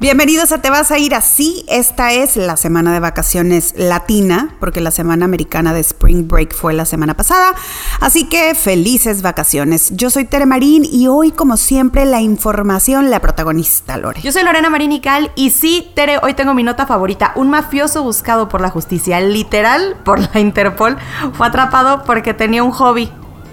Bienvenidos a Te vas a ir así. Esta es la semana de vacaciones latina, porque la semana americana de Spring Break fue la semana pasada. Así que felices vacaciones. Yo soy Tere Marín y hoy, como siempre, la información, la protagonista, Lore. Yo soy Lorena Marín y Cal y sí, Tere, hoy tengo mi nota favorita. Un mafioso buscado por la justicia, literal por la Interpol, fue atrapado porque tenía un hobby.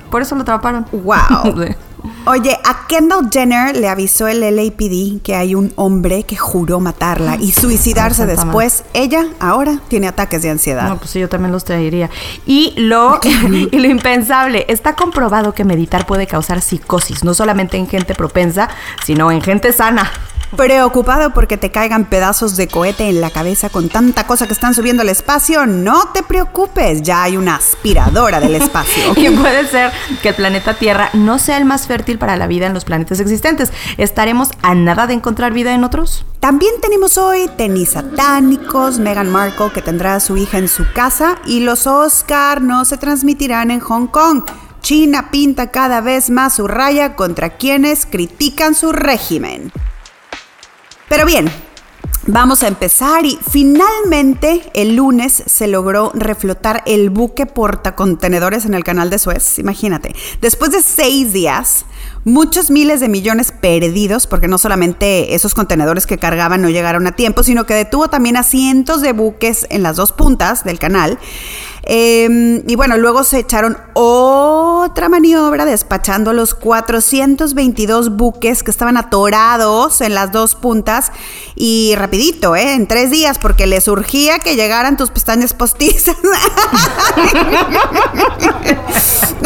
Por eso lo atraparon. ¡Wow! Oye, a Kendall Jenner le avisó el LAPD que hay un hombre que juró matarla y suicidarse después. Ella ahora tiene ataques de ansiedad. No, pues sí, yo también los traería. Y lo, y lo impensable, está comprobado que meditar puede causar psicosis, no solamente en gente propensa, sino en gente sana. Preocupado porque te caigan pedazos de cohete en la cabeza con tanta cosa que están subiendo al espacio, no te preocupes, ya hay una aspiradora del espacio. y puede ser que el planeta Tierra no sea el más fértil para la vida en los planetas existentes. ¿Estaremos a nada de encontrar vida en otros? También tenemos hoy tenis satánicos, Meghan Markle que tendrá a su hija en su casa y los Oscar no se transmitirán en Hong Kong. China pinta cada vez más su raya contra quienes critican su régimen. Pero bien, Vamos a empezar y finalmente el lunes se logró reflotar el buque portacontenedores en el canal de Suez. Imagínate, después de seis días, muchos miles de millones perdidos, porque no solamente esos contenedores que cargaban no llegaron a tiempo, sino que detuvo también a cientos de buques en las dos puntas del canal. Em, y bueno, luego se echaron otra maniobra despachando los 422 buques que estaban atorados en las dos puntas y rapidito, ¿eh? En tres días, porque les urgía que llegaran tus pestañas postizas.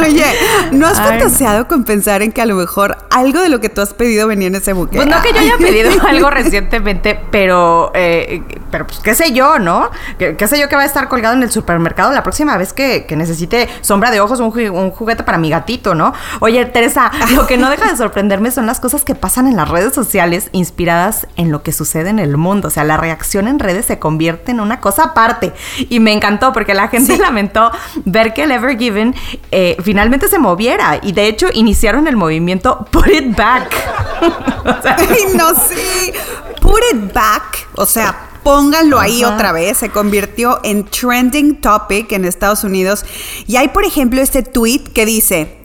Oye, ¿no has fantaseado con pensar en que a lo mejor algo de lo que tú has pedido venía en ese buque? Pues no que yo haya pedido algo recientemente, pero, eh, pero pues qué sé yo, ¿no? ¿Qué, ¿Qué, sé yo que va a estar colgado en el supermercado la próxima vez que, que necesite sombra de ojos, un, un, juguete para mi gatito, ¿no? Oye, Teresa, lo que no deja de sorprenderme son las cosas que pasan en las redes sociales inspiradas en lo que sucede en el mundo. O sea, la reacción en redes se convierte en una cosa aparte. Y me encantó porque la gente sí. lamentó ver que el Ever Given eh, finalmente se moviera. Y de hecho iniciaron el movimiento Put It Back. o sea, Ay, no, sí. Put It Back. O sea, pónganlo ahí Ajá. otra vez. Se convirtió en trending topic en Estados Unidos. Y hay, por ejemplo, este tweet que dice.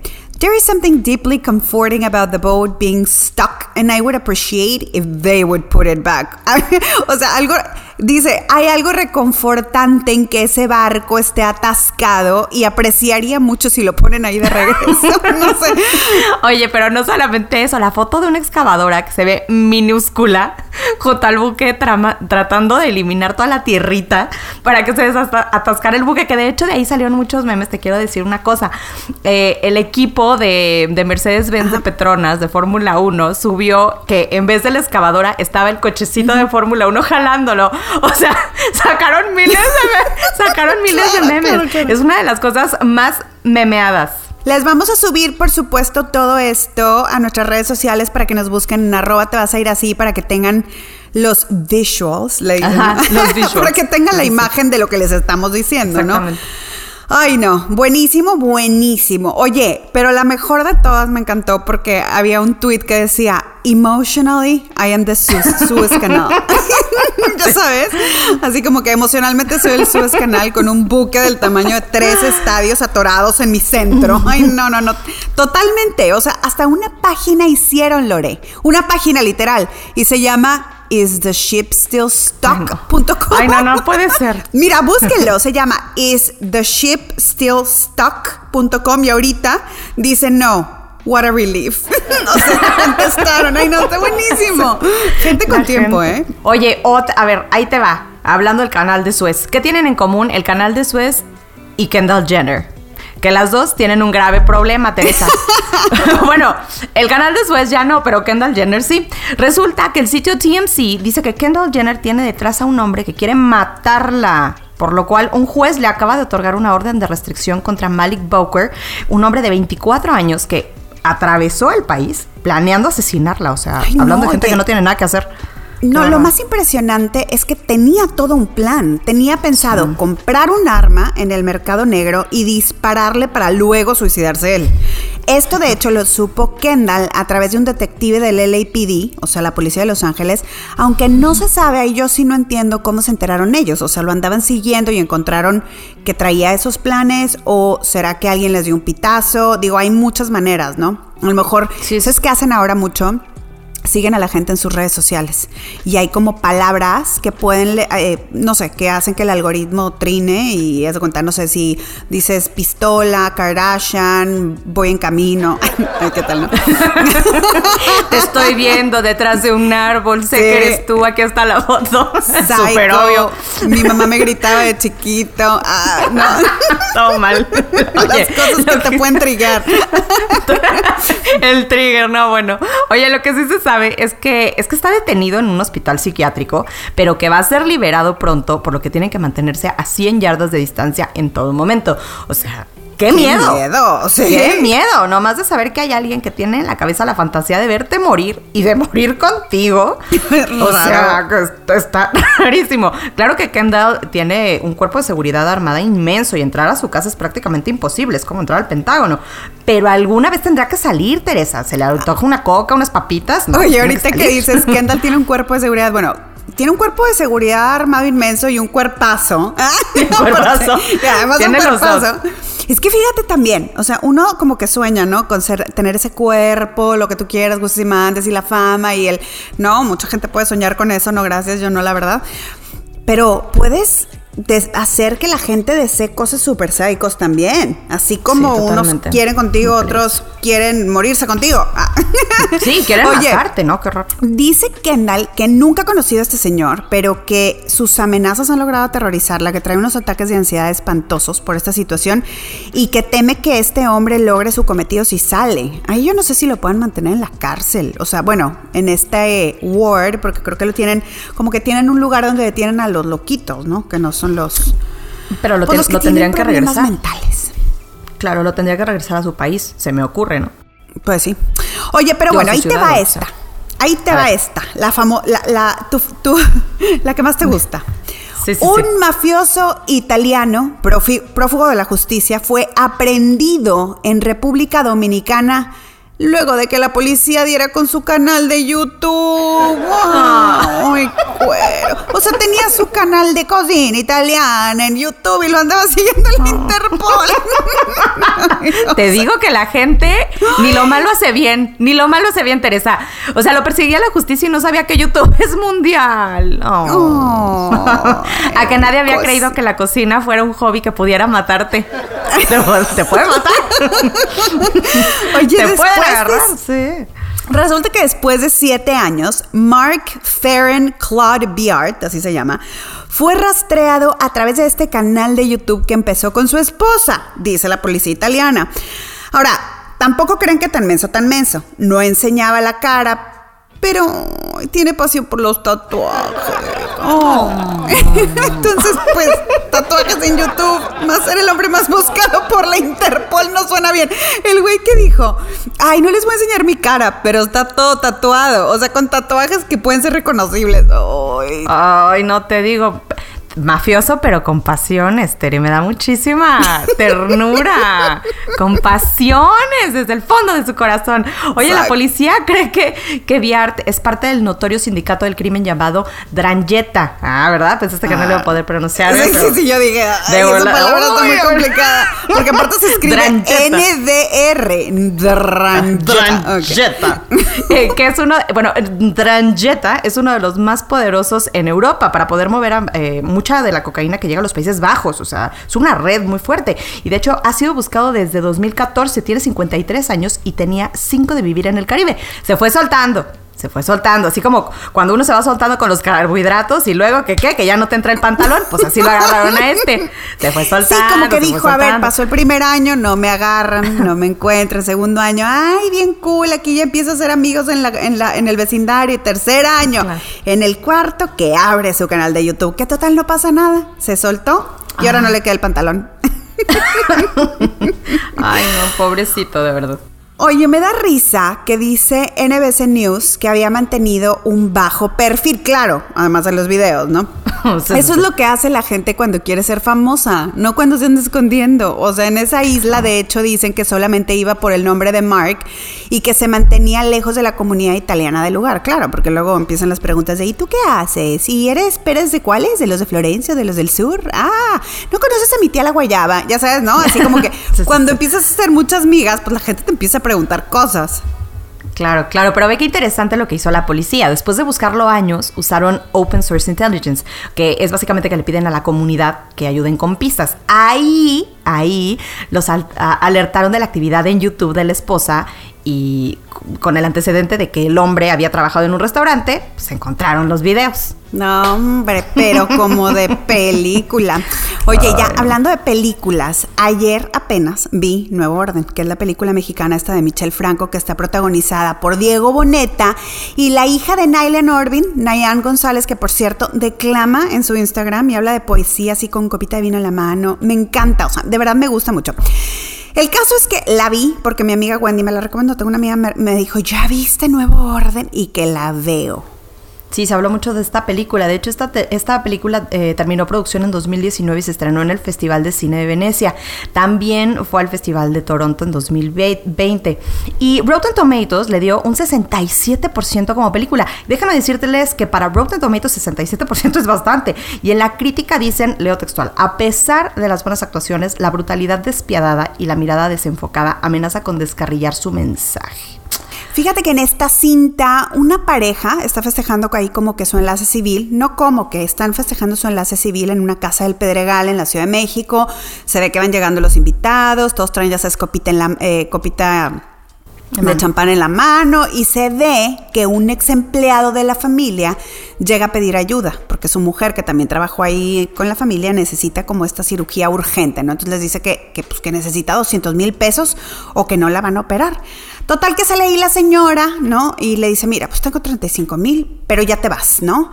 There is something deeply comforting about the boat being stuck, and I would appreciate if they would put it back. o sea, algo. Dice, hay algo reconfortante en que ese barco esté atascado y apreciaría mucho si lo ponen ahí de regreso. no sé. Oye, pero no solamente eso, la foto de una excavadora que se ve minúscula junto al buque trama, tratando de eliminar toda la tierrita para que se desatascara el buque, que de hecho de ahí salieron muchos memes, te quiero decir una cosa. Eh, el equipo de, de Mercedes-Benz de Petronas de Fórmula 1 subió que en vez de la excavadora estaba el cochecito uh -huh. de Fórmula 1 jalándolo. O sea, sacaron miles de, sacaron miles de memes. Claro, claro. Es una de las cosas más memeadas. Les vamos a subir, por supuesto, todo esto a nuestras redes sociales para que nos busquen en arroba te vas a ir así para que tengan los visuals, Ajá, los visuals. para que tengan la imagen de lo que les estamos diciendo, ¿no? Ay, no, buenísimo, buenísimo. Oye, pero la mejor de todas me encantó porque había un tweet que decía, emotionally, I am the Suez, Suez Canal. ya sabes, así como que emocionalmente soy el Suez Canal con un buque del tamaño de tres estadios atorados en mi centro. Ay, no, no, no. Totalmente, o sea, hasta una página hicieron, Lore. Una página literal. Y se llama is the ship still stuck.com. Ay, no, no puede ser. Mira, búsquenlo, se llama is the ship still stuck.com y ahorita dice no. What a relief. o sea, contestaron. Ay, no, está buenísimo. Gente con La tiempo, gente. ¿eh? Oye, Ot, a ver, ahí te va. Hablando del canal de Suez. ¿Qué tienen en común el canal de Suez y Kendall Jenner? Que las dos tienen un grave problema, Teresa. bueno, el canal de Suez ya no, pero Kendall Jenner sí. Resulta que el sitio TMC dice que Kendall Jenner tiene detrás a un hombre que quiere matarla. Por lo cual, un juez le acaba de otorgar una orden de restricción contra Malik Bowker, un hombre de 24 años que atravesó el país planeando asesinarla. O sea, Ay, hablando no, de gente que no tiene nada que hacer. No, lo más impresionante es que tenía todo un plan. Tenía pensado comprar un arma en el mercado negro y dispararle para luego suicidarse él. Esto de hecho lo supo Kendall a través de un detective del LAPD, o sea, la policía de Los Ángeles, aunque no se sabe, ahí yo sí no entiendo cómo se enteraron ellos, o sea, lo andaban siguiendo y encontraron que traía esos planes o será que alguien les dio un pitazo, digo, hay muchas maneras, ¿no? A lo mejor, eso es que hacen ahora mucho, siguen a la gente en sus redes sociales y hay como palabras que pueden, eh, no sé, que hacen que el algoritmo trine y es de cuenta, no sé si dices pistola, Kardashian, voy en camino, Ay, ¿qué tal, no? Te estoy viendo detrás de un árbol, sé que eres tú, aquí está la foto, súper obvio. Mi mamá me gritaba de chiquito, ah, no. Todo mal. Las cosas que, te pueden trigger. el trigger, no, bueno. Oye, lo que sí se sabe es que, es que está detenido en un hospital psiquiátrico, pero que va a ser liberado pronto, por lo que tienen que mantenerse a 100 yardas de distancia en todo momento. O sea, ¡Qué, miedo! miedo! ¿sí? ¡Qué miedo! Nomás de saber que hay alguien que tiene en la cabeza la fantasía de verte morir y de morir contigo. o sea, está rarísimo. Claro que Kendall tiene un cuerpo de seguridad armada inmenso y entrar a su casa es prácticamente imposible. Es como entrar al Pentágono. Pero alguna vez tendrá que salir, Teresa. ¿Se le antoja una coca, unas papitas? Oye, ahorita que, que dices, Kendall tiene un cuerpo de seguridad, bueno, tiene un cuerpo de seguridad armado inmenso y un cuerpazo. Un cuerpazo. además un cuerpazo. Es que fíjate también, o sea, uno como que sueña, ¿no? Con ser, tener ese cuerpo, lo que tú quieras, gustos y mandes y la fama y el... No, mucha gente puede soñar con eso, no gracias, yo no, la verdad. Pero puedes hacer que la gente desee cosas súper psicos también. Así como unos quieren contigo, otros quieren morirse contigo. Ah. Sí, quieren Oye, matarte, ¿no? Qué raro. Dice Kendall que nunca ha conocido a este señor, pero que sus amenazas han logrado aterrorizarla, que trae unos ataques de ansiedad espantosos por esta situación y que teme que este hombre logre su cometido si sale. Ahí yo no sé si lo puedan mantener en la cárcel. O sea, bueno, en este ward, porque creo que lo tienen, como que tienen un lugar donde detienen a los loquitos, ¿no? Que no son son los... Pero lo, pues, tendrían que regresar. mentales. Claro, lo tendría que regresar a su país, se me ocurre, ¿no? Pues sí. Oye, pero bueno, ahí te va esta. Ahí te va esta. La famosa, la, la, la que más te gusta. un mafioso italiano, prófugo de la justicia, fue aprendido en República Dominicana Luego de que la policía diera con su canal de YouTube. ¡Ay, cuero! O sea, tenía su canal de cocina italiana en YouTube y lo andaba siguiendo el Interpol. Te digo que la gente ni lo malo hace bien, ni lo malo hace bien, Teresa. O sea, lo perseguía la justicia y no sabía que YouTube es mundial. Oh. A que nadie había creído que la cocina fuera un hobby que pudiera matarte. Te, puede matar. Oye, te puede Resulta que después de siete años, Mark Farron Claude Biart, así se llama, fue rastreado a través de este canal de YouTube que empezó con su esposa, dice la policía italiana. Ahora, tampoco creen que tan menso, tan menso. No enseñaba la cara, pero tiene pasión por los tatuajes. Oh. Entonces, pues, tatuajes en YouTube, más ser el hombre más buscado por la Interpol no suena bien. El güey que dijo, ay, no les voy a enseñar mi cara, pero está todo tatuado, o sea, con tatuajes que pueden ser reconocibles. Ay, ay no te digo mafioso, pero con pasión, Esther, y me da muchísima ternura, compasiones desde el fondo de su corazón. Oye, la policía cree que, que Viart es parte del notorio sindicato del crimen llamado Dranjeta. Ah, ¿verdad? Pensaste que no le iba a poder pronunciar. Sí, sí, sí, yo dije, ay, esa palabra está muy complicada. Porque aparte se escribe NDR. Dranjeta. Eh, que es uno, bueno, Dranjeta es uno de los más poderosos en Europa para poder mover a eh, mucha de la cocaína que llega a los Países Bajos, o sea, es una red muy fuerte. Y de hecho ha sido buscado desde 2014, tiene 53 años y tenía 5 de vivir en el Caribe. Se fue soltando, se fue soltando, así como cuando uno se va soltando con los carbohidratos y luego que qué, que ya no te entra el pantalón, pues así lo agarraron a este. Se fue soltando. Sí, como que dijo, a ver, pasó el primer año, no me agarran, no me encuentran, segundo año, ay, bien cool, aquí ya empiezo a ser amigos en la, en la, en el vecindario, tercer año, en el cuarto que abre su canal de YouTube, que total no pasa nada, se soltó y ahora no le queda el pantalón. ay, no, pobrecito, de verdad. Oye, me da risa que dice NBC News que había mantenido un bajo perfil, claro, además de los videos, ¿no? Eso es lo que hace la gente cuando quiere ser famosa, no cuando se anda escondiendo. O sea, en esa isla, de hecho, dicen que solamente iba por el nombre de Mark y que se mantenía lejos de la comunidad italiana del lugar, claro, porque luego empiezan las preguntas de ¿y tú qué haces? ¿Y eres Pérez de cuáles? ¿De los de Florencia? ¿De los del sur? Ah, ¿no conoces a mi tía la Guayaba? Ya sabes, ¿no? Así como que cuando empiezas a hacer muchas migas, pues la gente te empieza a preguntar cosas. Claro, claro, pero ve qué interesante lo que hizo la policía. Después de buscarlo años, usaron Open Source Intelligence, que es básicamente que le piden a la comunidad que ayuden con pistas. Ahí, ahí, los alertaron de la actividad en YouTube de la esposa y con el antecedente de que el hombre había trabajado en un restaurante, pues encontraron los videos. No, hombre, pero como de película. Oye, ya hablando de películas, ayer apenas vi Nuevo Orden, que es la película mexicana esta de Michelle Franco, que está protagonizada por Diego Boneta y la hija de Nailen Orbin, Nayan González, que por cierto declama en su Instagram y habla de poesía así con copita de vino en la mano. Me encanta, o sea, de verdad me gusta mucho. El caso es que la vi porque mi amiga Wendy me la recomendó. Tengo una amiga me, dijo, ¿ya viste Nuevo Orden? Y que la veo. Sí, se habló mucho de esta película. De hecho, esta, esta película eh, terminó producción en 2019 y se estrenó en el Festival de Cine de Venecia. También fue al Festival de Toronto en 2020. Y Rotten Tomatoes le dio un 67% como película. Déjame decírteles que para Rotten Tomatoes 67% es bastante. Y en la crítica dicen, leo textual, a pesar de las buenas actuaciones, la brutalidad despiadada y la mirada desenfocada amenaza con descarrillar su mensaje. Fíjate que en esta cinta una pareja está festejando ahí como que su enlace civil, no como que están festejando su enlace civil en una casa del Pedregal en la Ciudad de México. Se ve que van llegando los invitados, todos traen ya sabes copita en la eh, copita de champán en la mano y se ve que un ex empleado de la familia llega a pedir ayuda porque su mujer que también trabajó ahí con la familia necesita como esta cirugía urgente, ¿no? Entonces les dice que, que, pues, que necesita 200 mil pesos o que no la van a operar. Total que se leí la señora, ¿no? Y le dice, mira, pues tengo 35 mil, pero ya te vas, ¿no?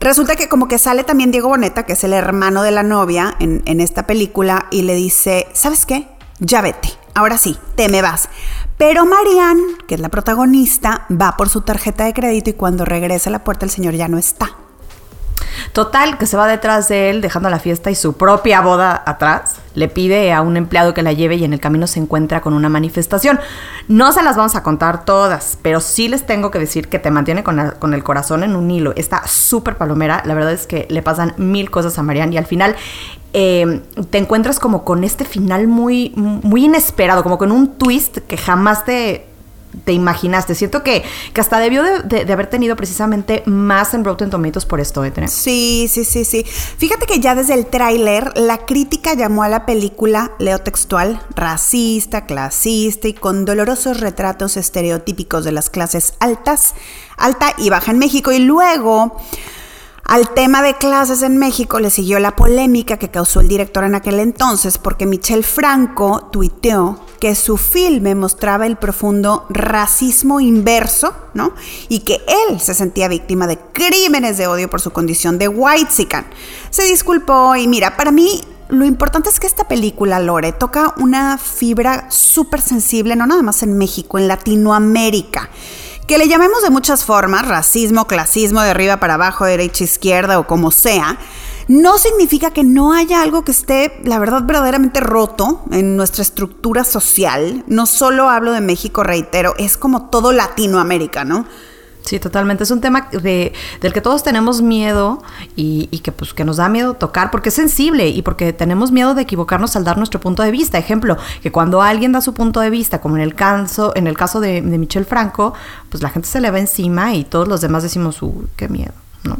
Resulta que como que sale también Diego Boneta, que es el hermano de la novia en, en esta película, y le dice, ¿sabes qué? Ya vete, ahora sí, te me vas. Pero Marianne, que es la protagonista, va por su tarjeta de crédito y cuando regresa a la puerta el señor ya no está. Total, que se va detrás de él dejando la fiesta y su propia boda atrás. Le pide a un empleado que la lleve y en el camino se encuentra con una manifestación. No se las vamos a contar todas, pero sí les tengo que decir que te mantiene con, el corazón en un hilo. Está súper palomera. La verdad es que le pasan mil cosas a Marianne y al final eh, te encuentras como con este final muy, muy inesperado, como con un twist que jamás te te imaginaste. Siento que, que hasta debió de, haber tenido precisamente más en Rotten Tomatoes por esto, ¿eh? Sí, sí, sí, sí. Fíjate que ya desde el tráiler la crítica llamó a la película, leo textual, racista, clasista y con dolorosos retratos estereotípicos de las clases altas, alta y baja en México. Y luego... Al tema de clases en México le siguió la polémica que causó el director en aquel entonces porque Michel Franco tuiteó que su filme mostraba el profundo racismo inverso, ¿no? Y que él se sentía víctima de crímenes de odio por su condición de white -sican. Se disculpó y mira, para mí lo importante es que esta película, Lore, toca una fibra súper sensible, no nada más en México, en Latinoamérica. Que le llamemos de muchas formas, racismo, clasismo, de arriba para abajo, derecha, izquierda o como sea, no significa que no haya algo que esté, la verdad, verdaderamente roto en nuestra estructura social. No solo hablo de México, reitero, es como todo Latinoamérica, ¿no? Sí, totalmente. Es un tema de, del que todos tenemos miedo y, que, pues, que nos da miedo tocar porque es sensible y porque tenemos miedo de equivocarnos al dar nuestro punto de vista. Ejemplo, que cuando alguien da su punto de vista, como en el caso, en el caso de, de Michelle Franco, pues la gente se le va encima y todos los demás decimos, uh, qué miedo.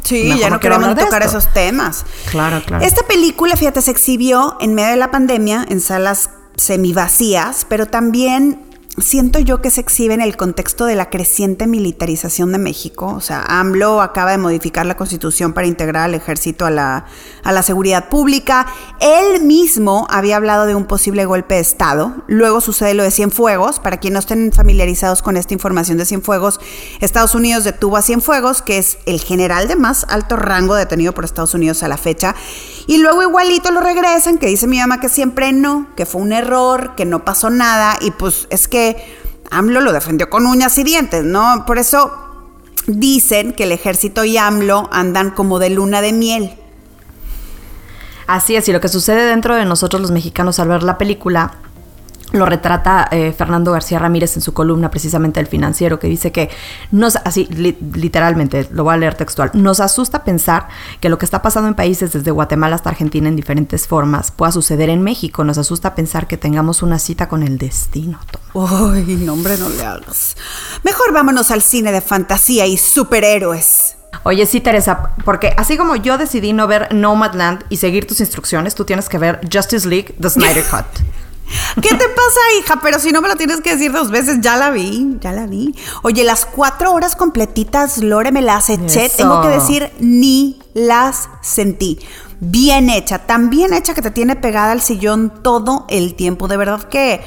Sí, ya no queremos tocar esos temas. Claro, claro. Esta película, fíjate, se exhibió en medio de la pandemia en salas semivacías, pero también siento yo que se exhibe en el contexto de la creciente militarización de México. O sea, AMLO acaba de modificar la constitución para integrar al ejército a la, a la seguridad pública. Él mismo había hablado de un posible golpe de Estado. Luego sucede lo de Cienfuegos. Para quienes no estén familiarizados con esta información de Cienfuegos, Estados Unidos detuvo a Cienfuegos, que es el general de más alto rango detenido por Estados Unidos a la fecha. Y luego igualito lo regresan, que dice mi mamá que siempre no, que fue un error, que no pasó nada. Y pues es que AMLO lo defendió con uñas y dientes, ¿no? Por eso dicen que el ejército y AMLO andan como de luna de miel. Así es, y lo que sucede dentro de nosotros los mexicanos al ver la película lo retrata eh, Fernando García Ramírez en su columna precisamente El Financiero, que dice que nos, así literalmente, lo voy a leer textual, nos asusta pensar que lo que está pasando en países desde Guatemala hasta Argentina en diferentes formas pueda suceder en México. Nos asusta pensar que tengamos una cita con el destino. Ay, no hombre, no le hagas. Mejor vámonos al cine de fantasía y superhéroes. Oye, sí, Teresa, porque así como yo decidí no ver Nomadland y seguir tus instrucciones, tú tienes que ver Justice League, The Snyder Cut. ¿Qué te pasa, hija? Pero si no me lo tienes que decir dos veces, ya la vi, ya la vi. Oye, las cuatro horas completitas, Lore, me las eché. Tengo que decir, ni las sentí. Bien hecha, tan bien hecha que te tiene pegada al sillón todo el tiempo. De verdad que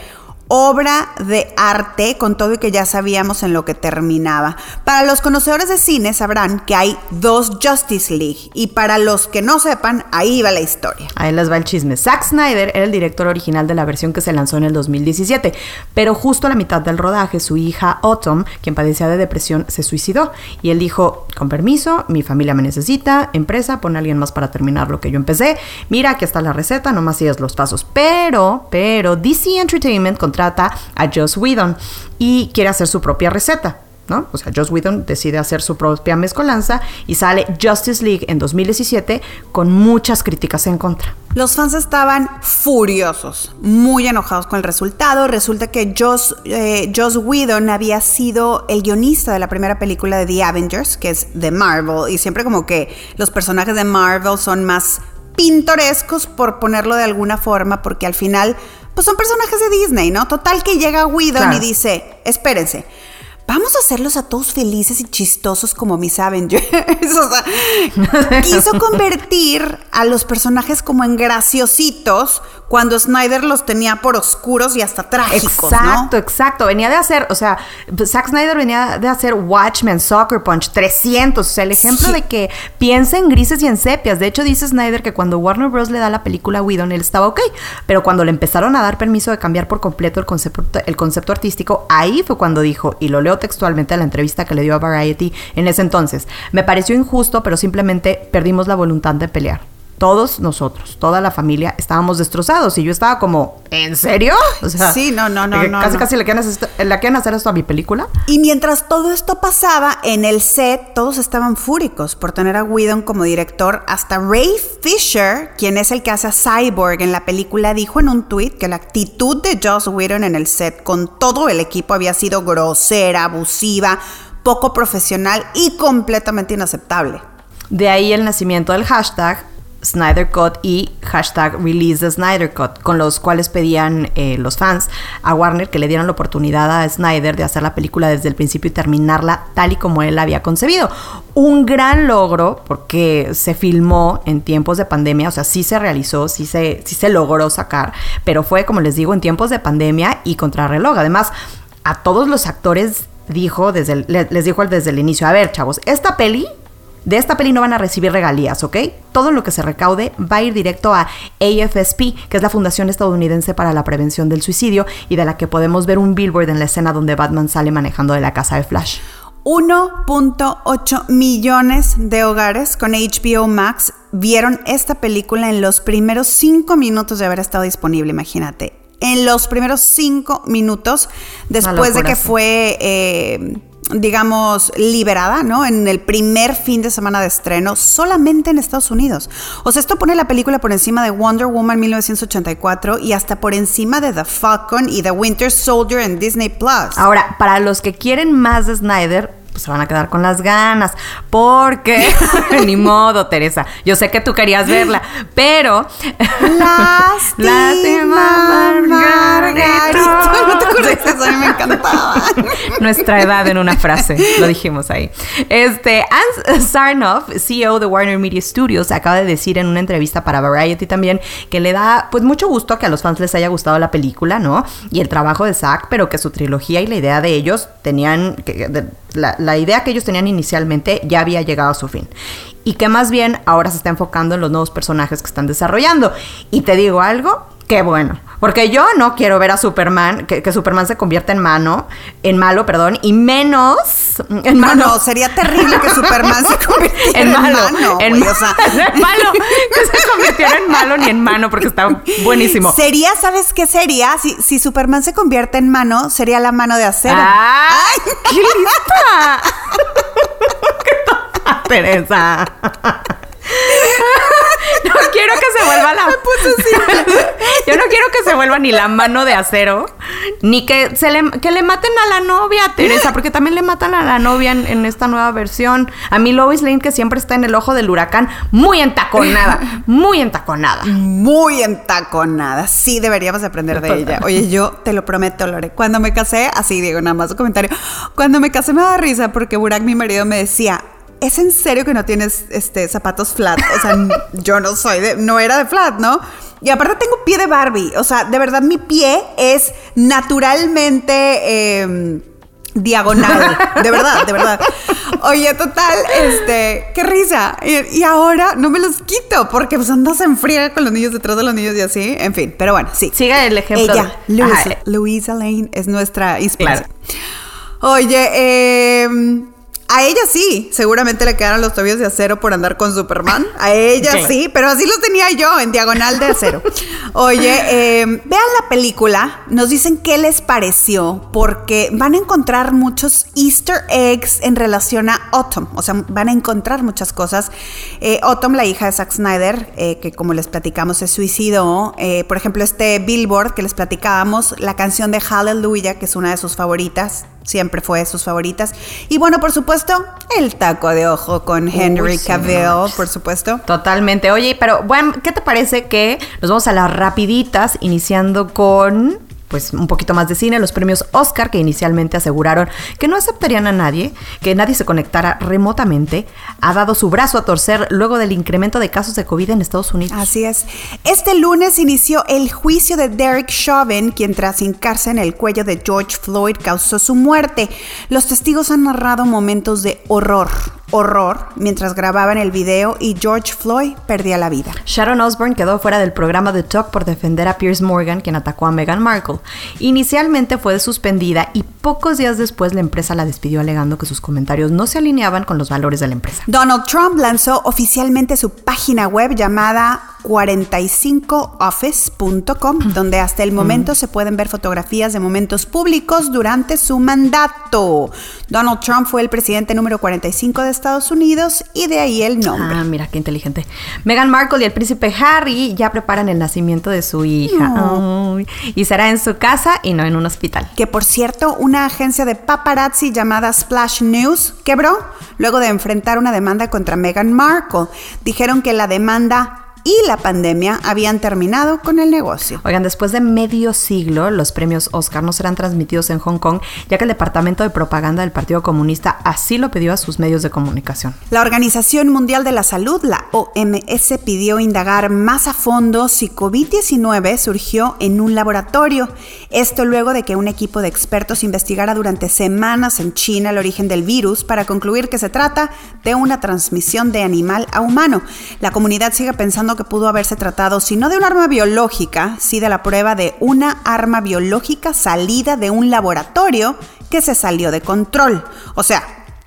obra de arte con todo y que ya sabíamos en lo que terminaba. Para los conocedores de cine sabrán que hay dos Justice League y para los que no sepan, ahí va la historia. Ahí les va el chisme. Zack Snyder era el director original de la versión que se lanzó en el 2017, pero justo a la mitad del rodaje su hija Autumn, quien padecía de depresión, se suicidó y él dijo, con permiso, mi familia me necesita, empresa, pon a alguien más para terminar lo que yo empecé, mira, aquí está la receta, nomás sigues los pasos. Pero, pero DC Entertainment trata a Joss Whedon y quiere hacer su propia receta. ¿no? O sea, Joss Whedon decide hacer su propia mezcolanza y sale Justice League en 2017 con muchas críticas en contra. Los fans estaban furiosos, muy enojados con el resultado. Resulta que Joss, eh, Joss Whedon había sido el guionista de la primera película de The Avengers, que es de Marvel, y siempre como que los personajes de Marvel son más pintorescos, por ponerlo de alguna forma, porque al final pues son personajes de Disney, ¿no? Total que llega Whedon y dice, espérense, vamos a hacerlos a todos felices y chistosos como mis Avengers. o sea, quiso convertir a los personajes como en graciositos cuando Snyder los tenía por oscuros y hasta trágicos. Exacto, exacto. Venía de hacer, o sea, Zack Snyder venía de hacer Watchmen, Soccer Punch, 300. O sea, el ejemplo de que piensa en grises y en sepias. De hecho, dice Snyder que cuando Warner Bros. le da la película a Whedon, él estaba ok. Pero cuando le empezaron a dar permiso de cambiar por completo el concepto, el concepto artístico, ahí fue cuando dijo, y lo leo textualmente a la entrevista que le dio a Variety en ese entonces. Me pareció injusto, pero simplemente perdimos la voluntad de pelear todos nosotros, toda la familia, estábamos destrozados. Y yo estaba como, ¿en serio? O sea, sí, no, no, no. Casi, casi le quieren, hacer, le quieren hacer esto a mi película. Y mientras todo esto pasaba, en el set todos estaban fúricos por tener a Whedon como director. Hasta Ray Fisher, quien es el que hace a Cyborg en la película, dijo en un tuit que la actitud de Joss Whedon en el set con todo el equipo había sido grosera, abusiva, poco profesional y completamente inaceptable. De ahí el nacimiento del hashtag Snyder Cut y hashtag Release the Snyder Cut, con los cuales pedían eh, los fans a Warner que le dieran la oportunidad a Snyder de hacer la película desde el principio y terminarla tal y como él la había concebido. Un gran logro porque se filmó en tiempos de pandemia, o sea, sí se realizó, sí se, sí se logró sacar, pero fue, como les digo, en tiempos de pandemia y contrarreloj. Además, a todos los actores dijo desde les dijo desde el inicio, a ver, chavos, esta peli de esta peli no van a recibir regalías, ¿ok? Todo lo que se recaude va a ir directo a AFSP, que es la Fundación Estadounidense para la Prevención del Suicidio y de la que podemos ver un billboard en la escena donde Batman sale manejando de la casa de Flash. 1.8 millones de hogares con HBO Max vieron esta película en los primeros 5 minutos de haber estado disponible, imagínate. En los primeros 5 minutos después de que fue... Eh, digamos, liberada, ¿no? En el primer fin de semana de estreno, solamente en Estados Unidos. O sea, esto pone la película por encima de Wonder Woman 1984 y hasta por encima de The Falcon y The Winter Soldier en Disney Plus. Ahora, para los que quieren más de Snyder, pues se van a quedar con las ganas. Porque, ni modo, Teresa. Yo sé que tú querías verla, pero. Lástima, Margarita. No te acuerdas eso, a mí me encantaba. Nuestra edad en una frase, lo dijimos ahí. Este, Anne Sarnoff, CEO de Warner Media Studios, acaba de decir en una entrevista para Variety también que le da, pues, mucho gusto que a los fans les haya gustado la película, ¿no? Y el trabajo de Zack, pero que su trilogía y la idea de ellos tenían. Que, la, idea que ellos tenían inicialmente ya había llegado a su fin. Y que más bien ahora se está enfocando en los nuevos personajes que están desarrollando. Y te digo algo, qué bueno. Porque yo no quiero ver a Superman, que, que Superman se convierta en mano, en malo, perdón, y menos en No, mano. no, sería terrible que Superman se convirtiera en en, malo, mano, en, güey, o sea, en malo, que se convirtiera en malo ni en mano, porque está buenísimo. Sería, ¿sabes qué sería? Si, si Superman se convierte en mano, sería la mano de acero. ¡Ay! ¡Qué lista! ¡Qué tonta, Teresa! No quiero que se vuelva la. Yo no quiero que se vuelva ni la mano de acero, ni que se le, que le maten a la novia, Teresa, porque también le matan a la novia en, en esta nueva versión. A mí Lois Lane, que siempre está en el ojo del huracán, muy entaconada, muy entaconada. Muy entaconada. Sí, deberíamos aprender de ella. Oye, yo te lo prometo, Lore. Cuando me casé, así digo nada más un comentario. Cuando me casé me daba risa porque Burak, mi marido, me decía. ¿Es en serio que no tienes este zapatos flat? O sea, yo no soy de, no era de flat, ¿no? Y aparte tengo pie de Barbie. O sea, de verdad mi pie es naturalmente eh, diagonal. De verdad, de verdad. Oye, total, este, qué risa. Y, y ahora no me los quito porque pues andas en friega con los niños detrás de los niños y así. En fin, pero bueno, sí. Siga el ejemplo. Ella, Ajá, Louisa Lane, es nuestra inspiración. Oye, eh, a ella sí, seguramente le quedaron los tobillos de acero por andar con Superman. A ella sí, pero así los tenía yo, en diagonal de acero. Oye, eh, vean la película, nos dicen qué les pareció, porque van a encontrar muchos easter eggs en relación a Autumn, o sea, van a encontrar muchas cosas. Eh, Autumn, la hija de Zack Snyder, eh, que como les platicamos se suicidó, por ejemplo, este Billboard que les platicábamos, la canción de Hallelujah, que es una de sus favoritas, siempre fue de sus favoritas. Y bueno, por supuesto, el taco de ojo con Henry sí, Cavill, por supuesto. Totalmente. Oye, pero bueno, ¿qué te parece que nos vamos a las rapiditas, iniciando con pues un poquito más de cine, los premios Oscar que inicialmente aseguraron que no aceptarían a nadie, que nadie se conectara remotamente, ha dado su brazo a torcer luego del incremento de casos de COVID en Estados Unidos. Así es. Este lunes inició el juicio de Derek Chauvin, quien tras hincarse en el cuello de George Floyd causó su muerte. Los testigos han narrado momentos de horror, horror, mientras grababan el video y George Floyd perdía la vida. Sharon Osbourne quedó fuera del programa The Talk por defender a Piers Morgan, quien atacó a Meghan Markle. Inicialmente fue suspendida y pocos días después la empresa la despidió alegando que sus comentarios no se alineaban con los valores de la empresa. Donald Trump lanzó oficialmente su página web llamada 45office.com, donde hasta el momento se pueden ver fotografías de momentos públicos durante su mandato. Donald Trump fue el presidente número 45 de Estados Unidos y de ahí el nombre. Ah, mira qué inteligente. Meghan Markle y el príncipe Harry ya preparan el nacimiento de su hija. Ay, y será en su casa y no en un hospital. Que por cierto, una agencia de paparazzi llamada Splash News quebró luego de enfrentar una demanda contra Meghan Markle. Dijeron que la demanda y la pandemia habían terminado con el negocio. Oigan, después de medio siglo, los premios Oscar no serán transmitidos en Hong Kong, ya que el Departamento de Propaganda del Partido Comunista así lo pidió a sus medios de comunicación. La Organización Mundial de la Salud, la OMS, pidió indagar más a fondo si COVID-19 surgió en un laboratorio. Esto luego de que un equipo de expertos investigara durante semanas en China el origen del virus para concluir que se trata de una transmisión de animal a humano. La comunidad sigue pensando que pudo haberse tratado, si no de un arma biológica, sí de la prueba de una arma biológica salida de un laboratorio que se salió de control. O sea,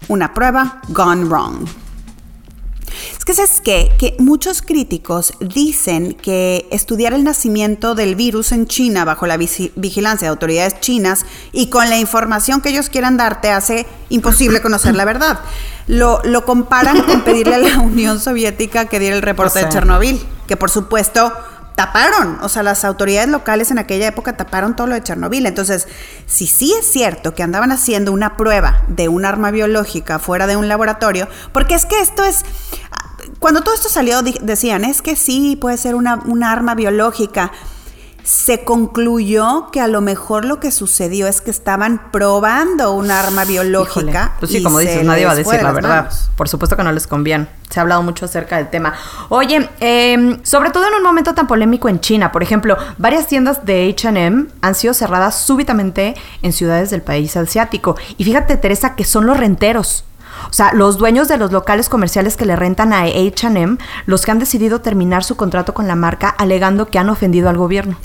una prueba gone wrong. Es que sabes qué? que muchos críticos dicen que estudiar el nacimiento del virus en China bajo la vigilancia de autoridades chinas y con la información que ellos quieran darte hace imposible conocer la verdad. Lo, lo comparan con pedirle a la Unión Soviética que diera el reporte O sea. de Chernobyl, que por supuesto taparon, o sea, las autoridades locales en aquella época taparon todo lo de Chernobyl. Entonces, si sí es cierto que andaban haciendo una prueba de un arma biológica fuera de un laboratorio, porque es que esto es, cuando todo esto salió decían, es que sí, puede ser una, una arma biológica. Se concluyó que a lo mejor lo que sucedió es que estaban probando un arma biológica. Híjole, Pues sí, como dices, nadie va a decir de la verdad. manos. Por supuesto que no les conviene. Se ha hablado mucho acerca del tema. Oye, eh, sobre todo en un momento tan polémico en China, por ejemplo, varias tiendas de HM han sido cerradas súbitamente en ciudades del país asiático. Y fíjate, Teresa, que son los renteros. O sea, los dueños de los locales comerciales que le rentan a HM, los que han decidido terminar su contrato con la marca alegando que han ofendido al gobierno.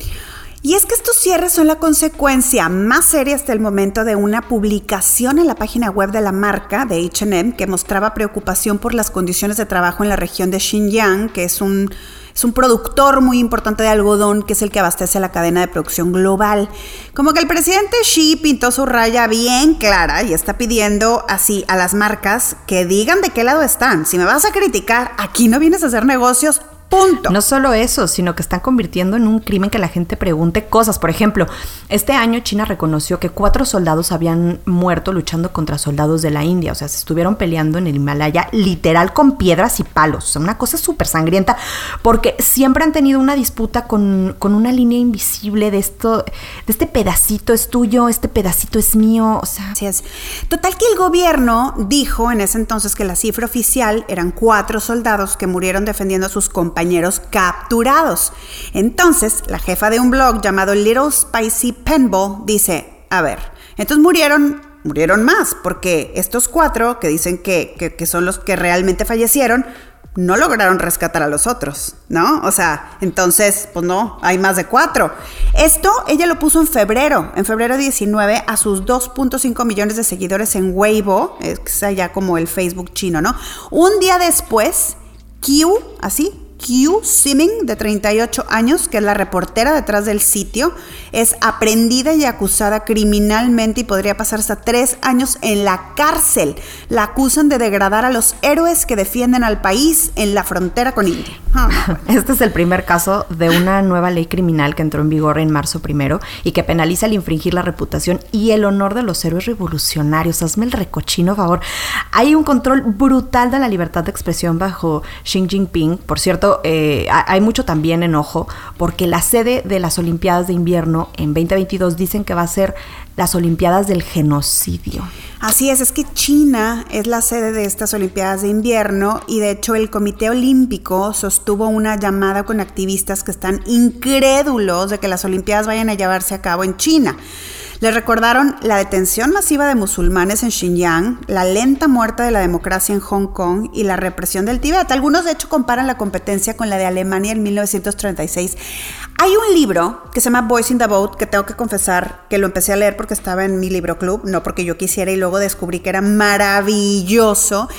Y es que estos cierres son la consecuencia más seria hasta el momento de una publicación en la página web de la marca de HM que mostraba preocupación por las condiciones de trabajo en la región de Xinjiang, que es un, es un productor muy importante de algodón, que es el que abastece la cadena de producción global. Como que el presidente Xi pintó su raya bien clara y está pidiendo así a las marcas que digan de qué lado están. Si me vas a criticar, aquí no vienes a hacer negocios, Punto. No solo eso, sino que están convirtiendo en un crimen que la gente pregunte cosas. Por ejemplo, este año China reconoció que cuatro soldados habían muerto luchando contra soldados de la India. O sea, se estuvieron peleando en el Himalaya literal con piedras y palos. O sea, una cosa súper sangrienta. Porque siempre han tenido una disputa con, con, una línea invisible de esto, de este pedacito es tuyo, este pedacito es mío. O sea. Así es. Total que el gobierno dijo en ese entonces que la cifra oficial eran cuatro soldados que murieron defendiendo a sus compañeros compañeros capturados. Entonces, la jefa de un blog llamado Little Spicy Penball dice, a ver, entonces murieron, murieron más, porque estos cuatro que dicen que, que son los que realmente fallecieron, no lograron rescatar a los otros, ¿no? O sea, entonces, pues no, hay más de cuatro. Esto ella lo puso en febrero, en febrero 19, a sus 2.5 millones de seguidores en Weibo, es allá como el Facebook chino, ¿no? Un día después, Q, así, Q Simming, de 38 años, que es la reportera detrás del sitio, es aprendida y acusada criminalmente y podría pasar hasta tres años en la cárcel. La acusan de degradar a los héroes que defienden al país en la frontera con India. Ah, este es el primer caso de una nueva ley criminal que entró en vigor en marzo primero y que penaliza el infringir la reputación y el honor de los héroes revolucionarios. Hazme el recochino, favor. Hay un control brutal de la libertad de expresión bajo Xi Jinping. Por cierto, eh, hay mucho también enojo porque la sede de las Olimpiadas de Invierno en 2022 dicen que va a ser las Olimpiadas del Genocidio. Así es, es que China es la sede de estas Olimpiadas de Invierno y de hecho el Comité Olímpico sostuvo una llamada con activistas que están incrédulos de que las Olimpiadas vayan a llevarse a cabo en China. Les recordaron la detención masiva de musulmanes en Xinjiang, la lenta muerte de la democracia en Hong Kong y la represión del Tíbet. Algunos de hecho comparan la competencia con la de Alemania en 1936. Hay un libro que se llama Boys in the Boat que tengo que confesar que lo empecé a leer porque estaba en mi libro club, no porque yo quisiera y luego descubrí que era maravilloso.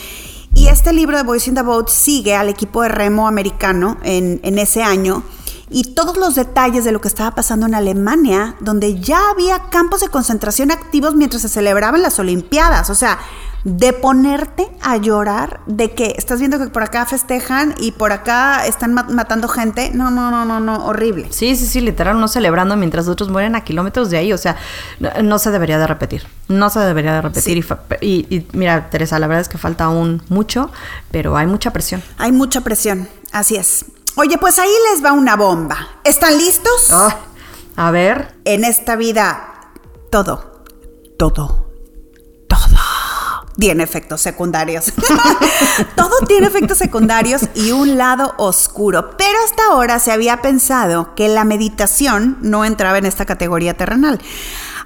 Y este libro de Boys in the Boat sigue al equipo de remo americano en, en ese año y todos los detalles de lo que estaba pasando en Alemania, donde ya había campos de concentración activos mientras se celebraban las Olimpiadas. O sea, de ponerte a llorar de que estás viendo que por acá festejan y por acá están matando gente. No, no, no, no, no, horrible. Sí, sí, sí, literal, no celebrando mientras otros mueren a kilómetros de ahí. O sea, no, se debería de repetir. No se debería de repetir. Y, y, mira, Teresa, la verdad es que falta aún mucho, pero hay mucha presión. Hay mucha presión, así es. Oye, pues ahí les va una bomba. ¿Están listos? Ah, a ver. En esta vida, todo, todo, todo tiene efectos secundarios. todo tiene efectos secundarios y un lado oscuro. Pero hasta ahora se había pensado que la meditación no entraba en esta categoría terrenal.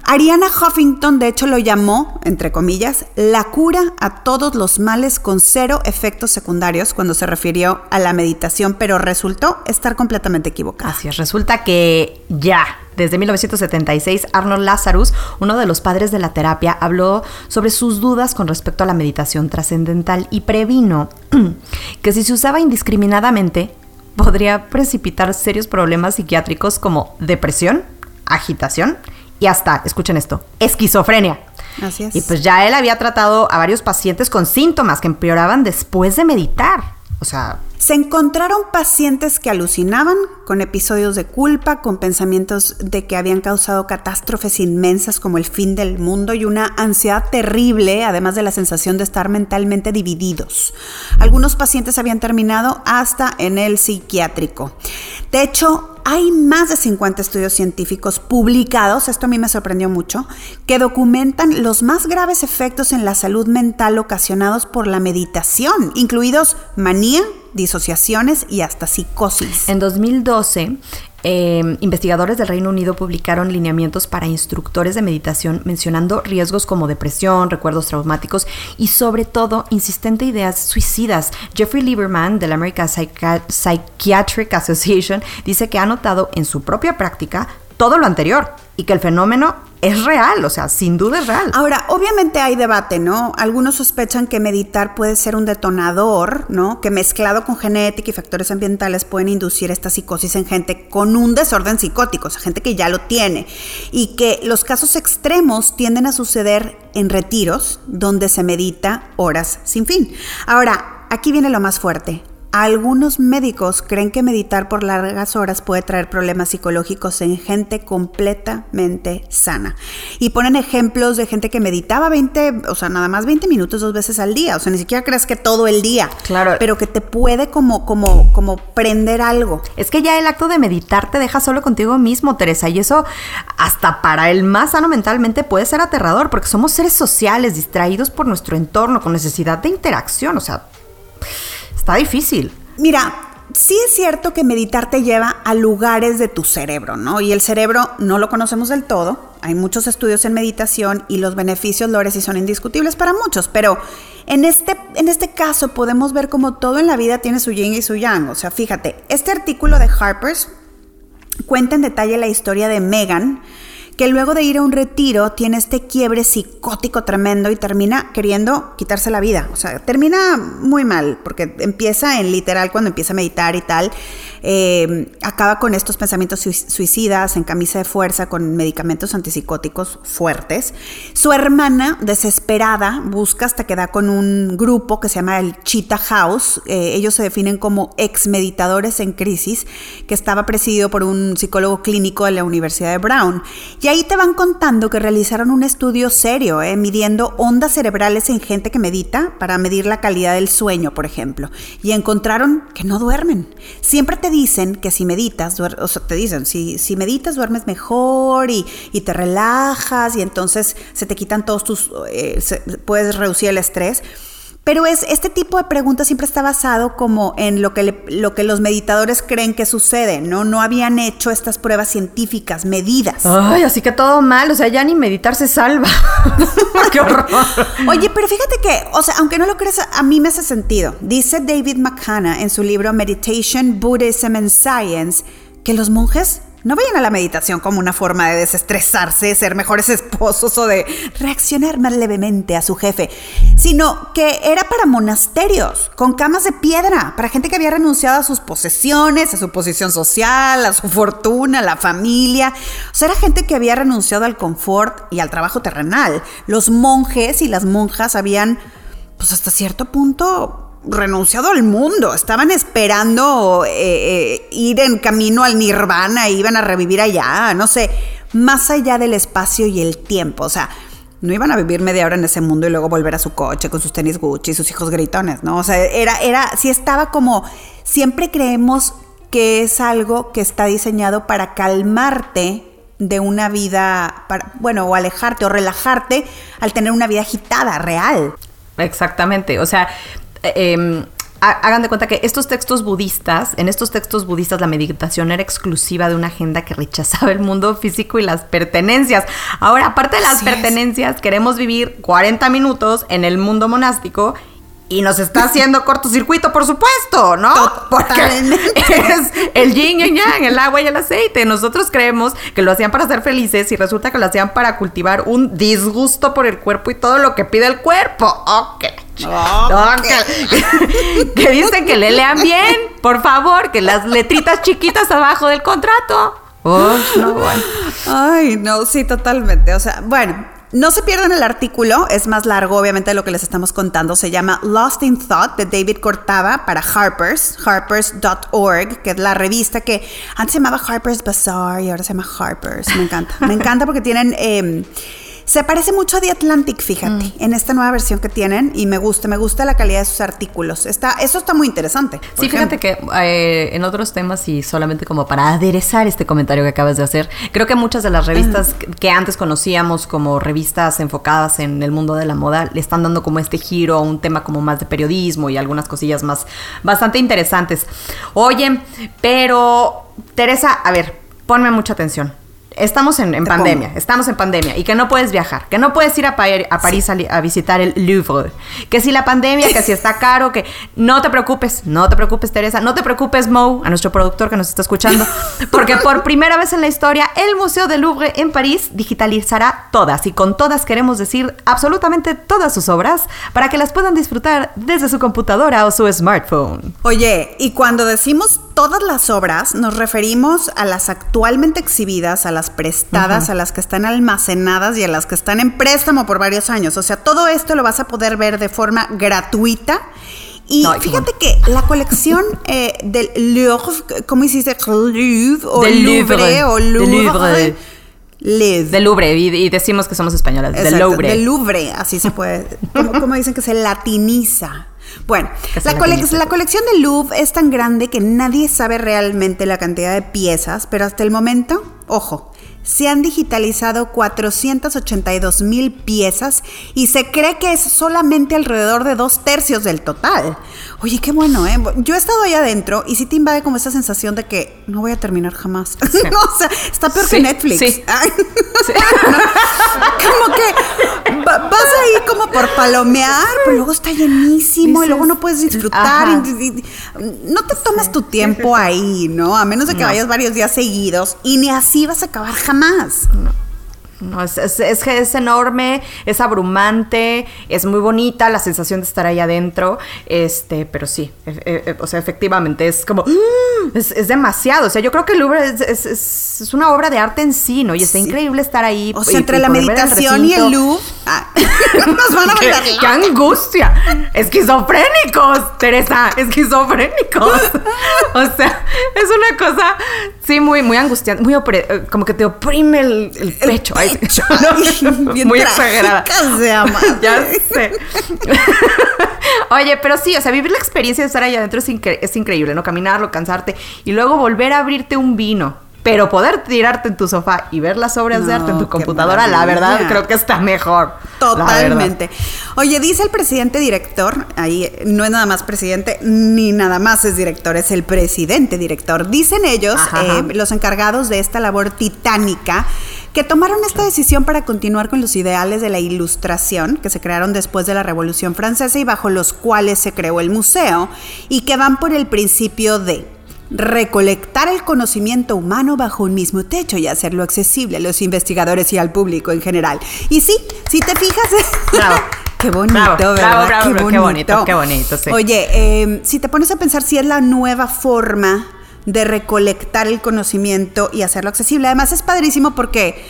Ariana Huffington, de hecho, lo llamó, entre comillas, la cura a todos los males con cero efectos secundarios cuando se refirió a la meditación, pero resultó estar completamente equivocada. Así es, resulta que ya, desde 1976, Arnold Lazarus, uno de los padres de la terapia, habló sobre sus dudas con respecto a la meditación trascendental y previno que si se usaba indiscriminadamente, podría precipitar serios problemas psiquiátricos como depresión, agitación, y hasta, escuchen esto, esquizofrenia. Así es. Y pues ya él había tratado a varios pacientes con síntomas que empeoraban después de meditar. O sea... Se encontraron pacientes que alucinaban con episodios de culpa, con pensamientos de que habían causado catástrofes inmensas como el fin del mundo y una ansiedad terrible, además de la sensación de estar mentalmente divididos. Algunos pacientes habían terminado hasta en el psiquiátrico. De hecho, hay más de 50 estudios científicos publicados, esto a mí me sorprendió mucho, que documentan los más graves efectos en la salud mental ocasionados por la meditación, incluidos manía, disociaciones y hasta psicosis. En 2012, eh, investigadores del Reino Unido publicaron lineamientos para instructores de meditación mencionando riesgos como depresión, recuerdos traumáticos y sobre todo insistente ideas suicidas. Jeffrey Lieberman de la American Psychiatric Association dice que ha notado en su propia práctica todo lo anterior y que el fenómeno es real, o sea, sin duda es real. Ahora, obviamente hay debate, ¿no? Algunos sospechan que meditar puede ser un detonador, ¿no? Que mezclado con genética y factores ambientales pueden inducir esta psicosis en gente con un desorden psicótico, o sea, gente que ya lo tiene. Y que los casos extremos tienden a suceder en retiros donde se medita horas sin fin. Ahora, aquí viene lo más fuerte. Algunos médicos creen que meditar por largas horas puede traer problemas psicológicos en gente completamente sana. Y ponen ejemplos de gente que meditaba 20, o sea, nada más 20 minutos dos veces al día. O sea, ni siquiera crees que todo el día. Claro. Pero que te puede como, como, como prender algo. Es que ya el acto de meditar te deja solo contigo mismo, Teresa. Y eso, hasta para el más sano mentalmente, puede ser aterrador, porque somos seres sociales, distraídos por nuestro entorno, con necesidad de interacción. O sea, Está difícil. Mira, sí es cierto que meditar te lleva a lugares de tu cerebro, ¿no? Y el cerebro no lo conocemos del todo. Hay muchos estudios en meditación y los beneficios, Lores, sí son indiscutibles para muchos, pero en este, en este caso podemos ver como todo en la vida tiene su yin y su yang. O sea, fíjate, este artículo de Harper's cuenta en detalle la historia de Megan, que luego de ir a un retiro tiene este quiebre psicótico tremendo y termina queriendo quitarse la vida. O sea, termina muy mal, porque empieza en literal cuando empieza a meditar y tal, eh, acaba con estos pensamientos suicidas, en camisa de fuerza, con medicamentos antipsicóticos fuertes. Su hermana, desesperada, busca hasta que da con un grupo que se llama el Cheetah House. Eh, ellos se definen como ex meditadores en crisis, que estaba presidido por un psicólogo clínico de la Universidad de Brown. Y ahí te van contando que realizaron un estudio serio, eh, midiendo ondas cerebrales en gente que medita para medir la calidad del sueño, por ejemplo. Y encontraron que no duermen. Siempre te dicen que si meditas, o sea, te dicen, si, si meditas duermes mejor y, te relajas y entonces se te quitan todos tus, eh, puedes reducir el estrés. Pero es, este tipo de preguntas siempre está basado como en lo que, lo que los meditadores creen que sucede, ¿no? No habían hecho estas pruebas científicas, medidas. Ay, así que todo mal, o sea, ya ni meditar se salva. Qué horror. Oye, pero fíjate que, o sea, aunque no lo creas, a mí me hace sentido. Dice David McCann en su libro Meditation, Buddhism and Science, que los monjes no vayan a la meditación como una forma de desestresarse, ser mejores esposos o de reaccionar más levemente a su jefe, sino que era para monasterios, con camas de piedra, para gente que había renunciado a sus posesiones, a su posición social, a su fortuna, a la familia. O sea, era gente que había renunciado al confort y al trabajo terrenal. Los monjes y las monjas habían, pues hasta cierto punto, renunciado al mundo, estaban esperando eh, eh, ir en camino al nirvana, iban a revivir allá, no sé, más allá del espacio y el tiempo, o sea, no iban a vivir media hora en ese mundo y luego volver a su coche con sus tenis Gucci y sus hijos gritones, ¿no? O sea, era, era, sí estaba como, siempre creemos que es algo que está diseñado para calmarte de una vida, para, bueno, o alejarte o relajarte al tener una vida agitada, real. Exactamente, o sea, eh, hagan de cuenta que estos textos budistas, en estos textos budistas la meditación era exclusiva de una agenda que rechazaba el mundo físico y las pertenencias. Ahora, aparte de las pertenencias, queremos vivir 40 minutos en el mundo monástico y nos está haciendo cortocircuito, por supuesto, ¿no? Porque es el yin y yang, el agua y el aceite. Nosotros creemos que lo hacían para ser felices y resulta que lo hacían para cultivar un disgusto por el cuerpo y todo lo que pide el cuerpo. Ok. Que, dicen que le lean bien, por favor, que las letritas chiquitas abajo del contrato. Oh, no, bueno. Ay, no, sí, totalmente. O sea, bueno, no se pierdan el artículo, es más largo obviamente de lo que les estamos contando. Se llama Lost in Thought de David Cortava para Harper's, harpers.org, que es la revista que antes se llamaba Harper's Bazaar y ahora se llama Harper's. Me encanta. Me encanta porque tienen... Eh, se parece mucho a The Atlantic, fíjate, mm. en esta nueva versión que tienen y me gusta, me gusta la calidad de sus artículos. Está, eso está muy interesante. Sí, fíjate que eh, en otros temas y solamente como para aderezar este comentario que acabas de hacer, creo que muchas de las revistas que antes conocíamos como revistas enfocadas en el mundo de la moda le están dando como este giro a un tema como más de periodismo y algunas cosillas más bastante interesantes. Oye, pero Teresa, a ver, ponme mucha atención. Estamos en, en pandemia, estamos en pandemia y que no puedes viajar, que no puedes ir a, a París a, a, visitar el Louvre, que si la pandemia, que si está caro, que no te preocupes, no te preocupes Teresa, no te preocupes Mo, a nuestro productor que nos está escuchando, porque por primera vez en la historia el Museo del Louvre en París digitalizará todas y con todas queremos decir absolutamente todas sus obras para que las puedan disfrutar desde su computadora o su smartphone. Oye, y cuando decimos todas las obras, nos referimos a las actualmente exhibidas, a las prestadas, a las que están almacenadas y a las que están en préstamo por varios años. O sea, todo esto lo vas a poder ver de forma gratuita. Y fíjate que la colección eh, del Louvre, ¿cómo hiciste? Louvre o del Louvre, o Louvre. Louvre. Del Louvre, y, decimos que somos españolas. del Louvre. Del Louvre, así se puede. como dicen que se latiniza? Bueno, la, la, colección de Louvre es tan grande que nadie sabe realmente la cantidad de piezas, pero hasta el momento, ojo, se han digitalizado 482 mil piezas y se cree que es solamente alrededor de dos tercios del total. Oye, qué bueno, ¿eh? Yo he estado ahí adentro y sí te invade como esa sensación de que no voy a terminar jamás. o sea, está peor que Netflix. Sí. como que vas ahí como por palomear, pero luego está llenísimo y luego no puedes disfrutar. no te tomas tu tiempo ahí, ¿no? A menos de que vayas varios días seguidos y ni así vas a acabar jamás. No, es, es, es, enorme, es abrumante, es muy bonita la sensación de estar ahí adentro, este, pero sí, e, e, e, o sea, efectivamente es como, ¡ah! es, demasiado, o sea, yo creo que el Louvre es, una obra de arte en sí, ¿no? Y está increíble estar ahí. O sea, entre la meditación y el Louvre, ah, nos van a ¿Qué, ¡Qué angustia! Esquizofrénicos, Teresa, esquizofrénicos. o sea, es una cosa, sí, muy, muy angustiante, muy eh, como que te oprime el, pecho. Muy exagerada. ya sé. Oye, pero sí, o sea, vivir la experiencia de estar allá adentro es, es increíble, ¿no? Caminarlo, cansarte y luego volver a abrirte un vino pero poder tirarte en tu sofá y ver las obras de arte en tu computadora, la verdad, creo que está mejor. Totalmente. Oye, dice el presidente director, ahí no es nada más presidente, ni nada más es director, es el presidente director. Dicen ellos, eh, los encargados de esta labor titánica, que tomaron esta decisión para continuar con los ideales de la ilustración que se crearon después de la Revolución Francesa y bajo los cuales se creó el museo, y que van por el principio de recolectar el conocimiento humano bajo un mismo techo y hacerlo accesible a los investigadores y al público en general. Y sí, si te fijas... Bravo. Qué bonito, ¿verdad? qué, bonito. qué bonito, sí. Oye, em, si te pones a pensar si es la nueva forma de recolectar el conocimiento y hacerlo accesible, además es padrísimo porque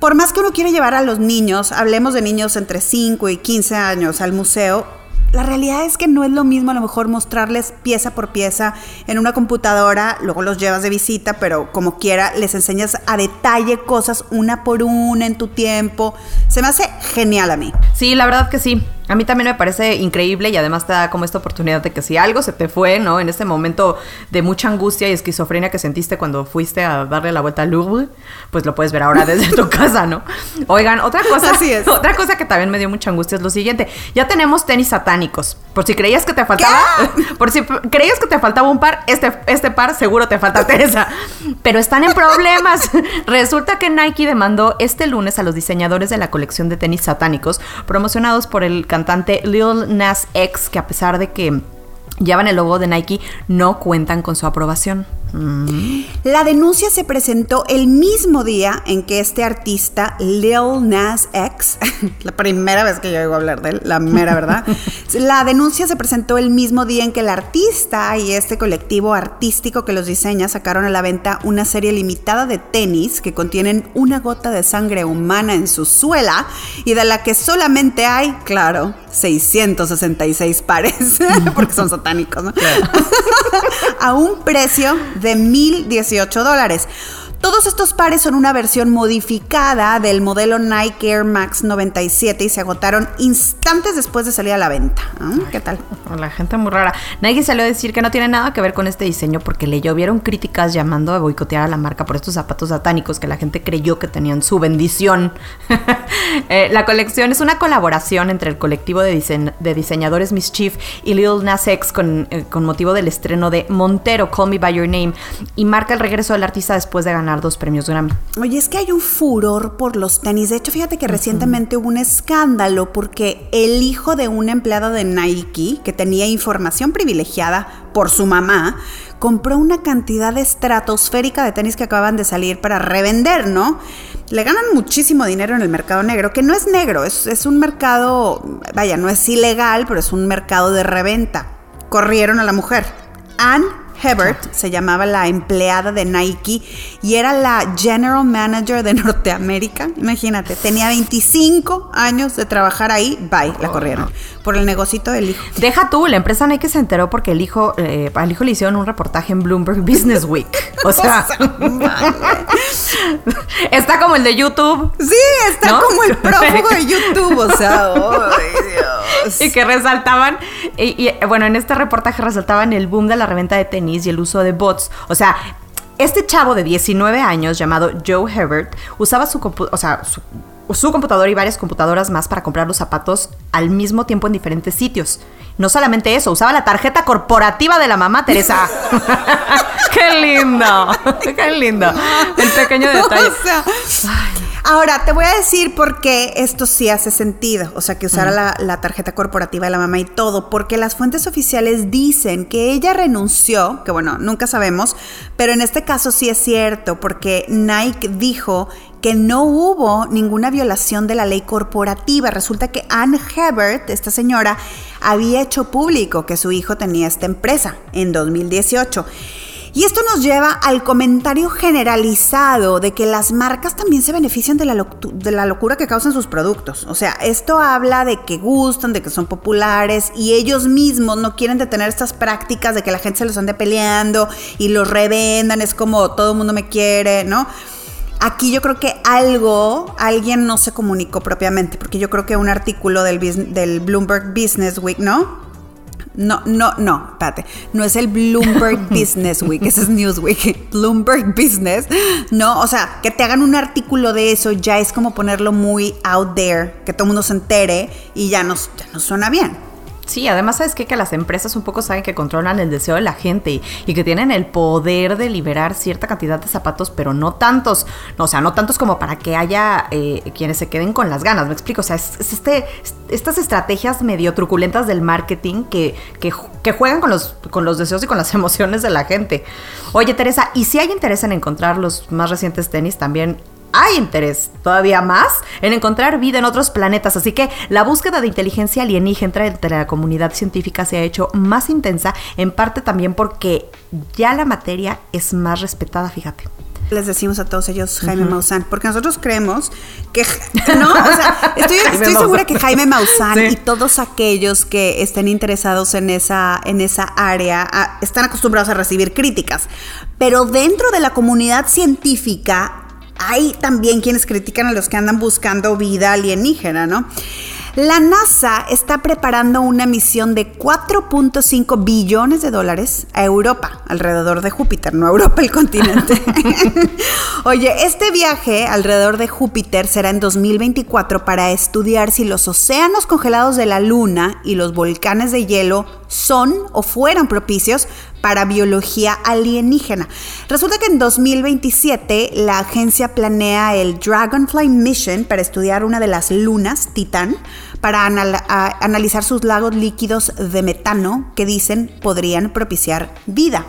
por más que uno quiera llevar a los niños, hablemos de niños entre 5 y 15 años al museo, la realidad es que no es lo mismo a lo mejor mostrarles pieza por pieza en una computadora, luego los llevas de visita, pero como quiera les enseñas a detalle cosas una por una en tu tiempo. Se me hace genial a mí. Sí, la verdad que sí. A mí también me parece increíble y además te da como esta oportunidad de que si algo se te fue, ¿no? En este momento de mucha angustia y esquizofrenia que sentiste cuando fuiste a darle la vuelta al Louvre, pues lo puedes ver ahora desde tu casa, ¿no? Oigan, otra cosa, otra cosa que también me dio mucha angustia es lo siguiente. Ya tenemos tenis satánicos. Por si creías que te faltaba, por si creías que te faltaba un par, este, este par seguro te falta Teresa. Pero están en problemas. Resulta que Nike demandó este lunes a los diseñadores de la colección de tenis satánicos promocionados por el cantante Lil Nas X, que a pesar de que llevan el logo de Nike, no cuentan con su aprobación. La denuncia se presentó el mismo día en que este artista, Lil Nas X, la primera vez que yo oigo hablar de él, la mera verdad, la denuncia se presentó el mismo día en que el artista y este colectivo artístico que los diseña sacaron a la venta una serie limitada de tenis que contienen una gota de sangre humana en su suela y de la que solamente hay, claro, 666 pares, porque son satánicos, ¿no? a un precio de 1.018 dólares. Todos estos pares son una versión modificada del modelo Nike Air Max 97 y se agotaron instantes después de salir a la venta. ¿Ah? ¿Qué tal? La gente muy rara. Nike salió a decir que no tiene nada que ver con este diseño porque le llovieron críticas llamando a boicotear a la marca por estos zapatos satánicos que la gente creyó que tenían su bendición. Eh, la colección es una colaboración entre el colectivo de, de diseñadores Mischief y Lil Nas X con, eh, con motivo del estreno de Montero, Call Me By Your Name, y marca el regreso del artista después de ganar dos premios Grammy. Oye, es que hay un furor por los tenis. De hecho, fíjate que recientemente hubo un escándalo porque el hijo de una empleada de Nike, que tenía información privilegiada por su mamá, compró una cantidad estratosférica de tenis que acababan de salir para revender, ¿no? Le ganan muchísimo dinero en el mercado negro, que no es negro, es, es un mercado, vaya, no es ilegal, pero es un mercado de reventa. Corrieron a la mujer. Anne Hebert se llamaba la empleada de Nike y era la general manager de Norteamérica. Imagínate, tenía 25 años de trabajar ahí. Bye, la corrieron. Por el negocito del hijo. Deja tú, la empresa Nike se enteró porque el hijo, eh, al hijo le hicieron un reportaje en Bloomberg Business Week. O sea, está como el de YouTube. Sí, está como el prófugo de YouTube. O sea, ay Dios. Y que resaltaban, y, y bueno, en este reportaje resaltaban el boom de la reventa de tenis y el uso de bots. O sea, este chavo de 19 años llamado Joe Herbert usaba su, o sea, su, su computadora y varias computadoras más para comprar los zapatos al mismo tiempo en diferentes sitios. No solamente eso, usaba la tarjeta corporativa de la mamá Teresa. ¡Qué lindo! ¡Qué lindo! El pequeño detalle. O sea, ahora te voy a decir por qué esto sí hace sentido. O sea, que usara la, la tarjeta corporativa de la mamá y todo. Porque las fuentes oficiales dicen que ella renunció, que bueno, nunca sabemos, pero en este caso sí es cierto, porque Nike dijo que no hubo ninguna violación de la ley corporativa. Resulta que Anne Hebert, esta señora, había hecho público que su hijo tenía esta empresa en 2018. Y esto nos lleva al comentario generalizado de que las marcas también se benefician de la, de la, locura que causan sus productos. O sea, esto habla de que gustan, de que son populares y ellos mismos no quieren detener estas prácticas de que la gente se los ande peleando y los revendan. Es como todo el mundo me quiere, ¿no? Aquí yo creo que algo, alguien no se comunicó propiamente, porque yo creo que un artículo del, del Bloomberg Business Week, ¿no? No, no, no, espérate. No es el Bloomberg Business Week, ese es Newsweek. Bloomberg Business. No, o sea, que te hagan un artículo de eso ya es como ponerlo muy out there, que todo el mundo se entere y ya nos, ya nos suena bien. Sí, además sabes que las empresas un poco saben que controlan el deseo de la gente y, que tienen el poder de liberar cierta cantidad de zapatos, pero no tantos, no, o sea, no tantos como para que haya eh, quienes se queden con las ganas, me explico, o sea, es, es este, estas estrategias medio truculentas del marketing que, que, que, juegan con los, con los deseos y con las emociones de la gente. Oye, Teresa, y si hay interés en encontrar los más recientes tenis, también hay interés todavía más en encontrar vida en otros planetas, así que la búsqueda de inteligencia alienígena entre la comunidad científica se ha hecho más intensa, en parte también porque ya la materia es más respetada, fíjate. Les decimos a todos ellos Jaime uh -huh. Maussan, porque nosotros creemos que, no, o sea, estoy, estoy segura que Jaime Maussan sí. y todos aquellos que estén interesados en esa, en esa área a, están acostumbrados a recibir críticas, pero dentro de la comunidad científica hay también quienes critican a los que andan buscando vida alienígena, ¿no? La NASA está preparando una misión de 4.5 billones de dólares a Europa, alrededor de Júpiter, no a Europa el continente. Oye, este viaje alrededor de Júpiter será en 2024 para estudiar si los océanos congelados de la Luna y los volcanes de hielo son o fueran propicios para biología alienígena. Resulta que en 2027 la agencia planea el Dragonfly Mission para estudiar una de las lunas, Titán, para anal analizar sus lagos líquidos de metano que dicen podrían propiciar vida.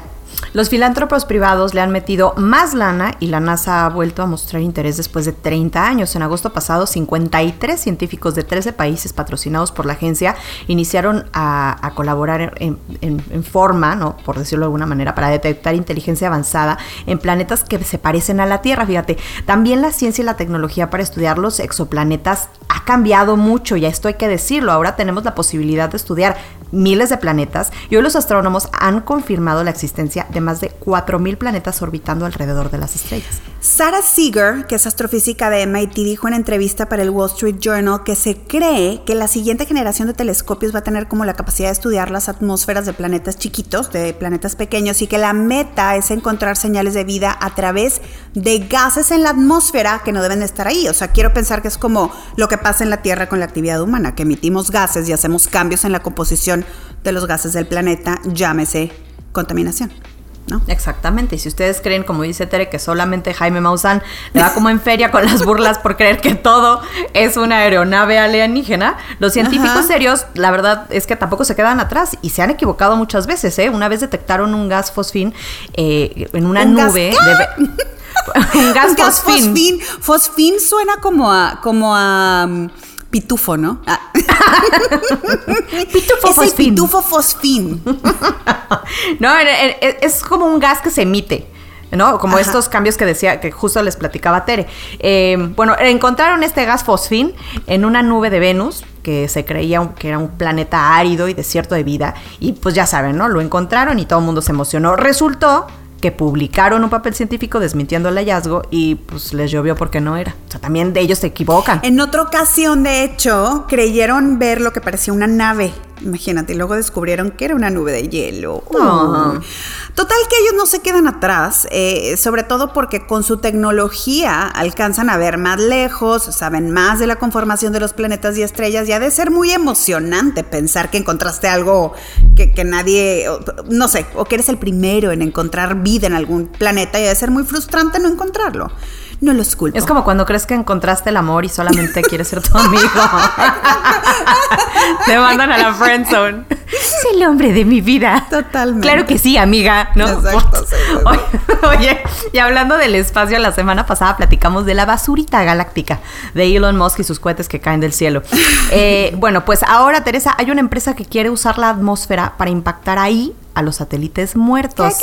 Los filántropos privados le han metido más lana y la NASA ha vuelto a mostrar interés después de 30 años. En agosto pasado, 53 científicos de 13 países patrocinados por la agencia iniciaron a, colaborar en, forma, ¿no? por decirlo de alguna manera, para detectar inteligencia avanzada en planetas que se parecen a la Tierra. Fíjate, también la ciencia y la tecnología para estudiar los exoplanetas ha cambiado mucho, y esto hay que decirlo. Ahora tenemos la posibilidad de estudiar miles de planetas y hoy los astrónomos han confirmado la existencia de más de 4.000 planetas orbitando alrededor de las estrellas. Sarah Seeger, que es astrofísica de MIT, dijo en entrevista para el Wall Street Journal que se cree que la siguiente generación de telescopios va a tener como la capacidad de estudiar las atmósferas de planetas chiquitos, de planetas pequeños, y que la meta es encontrar señales de vida a través de gases en la atmósfera que no deben estar ahí. O sea, quiero pensar que es como lo que pasa en la Tierra con la actividad humana, que emitimos gases y hacemos cambios en la composición de los gases del planeta, llámese contaminación. ¿No? Exactamente. Y si ustedes creen, como dice Tere, que solamente Jaime Maussan le va como en feria con las burlas por creer que todo es una aeronave alienígena, los científicos serios, la verdad es que tampoco se quedan atrás y se han equivocado muchas veces. ¿eh? Una vez detectaron un gas fosfín eh, en una nube. de, un gas, fosfín. fosfín. suena como a, como a mm, pitufo, ¿no? Ah. pitufo es fosfín. El pitufo fosfín. no, es como un gas que se emite. ¿no? Como estos cambios que decía, que justo les platicaba Tere. Eh, bueno, encontraron este gas fosfín en una nube de Venus, que se creía que era un planeta árido y desierto de vida. Y pues ya saben, ¿no? Lo encontraron y todo el mundo se emocionó. Resultó que publicaron un papel científico desmintiendo el hallazgo y pues les llovió porque no era. O sea, también de ellos se equivocan. En otra ocasión, de hecho, creyeron ver lo que parecía una nave Imagínate, y luego descubrieron que era una nube de hielo. Total que ellos no se quedan atrás, eh, sobre todo porque con su tecnología alcanzan a ver más lejos, saben más de la conformación de los planetas y estrellas, y ha de ser muy emocionante pensar que encontraste algo que, que nadie, no sé, o que eres el primero en encontrar vida en algún planeta, y ha de ser muy frustrante no encontrarlo no los culpo. Es como cuando crees que encontraste el amor y solamente quieres ser tu amigo. Te mandan a la friend zone. Es el hombre de mi vida. Totalmente. Claro que sí, amiga. ¿no? Exacto, Oye, y hablando del espacio, la semana pasada platicamos de la basurita galáctica de Elon Musk y sus cohetes que caen del cielo. Eh, bueno, pues ahora, Teresa, hay una empresa que quiere usar la atmósfera para impactar ahí a los satélites muertos.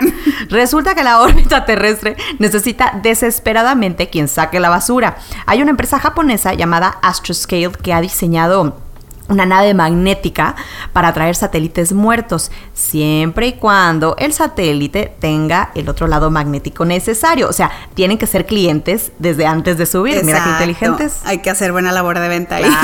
Resulta que la órbita terrestre necesita desesperadamente quien saque la basura. Hay una empresa japonesa llamada Astroscale que ha diseñado una nave magnética para traer satélites muertos, siempre y cuando el satélite tenga el otro lado magnético necesario. O sea, tienen que ser clientes desde antes de subir. Mira qué inteligentes. Hay que hacer buena labor de venta ahí.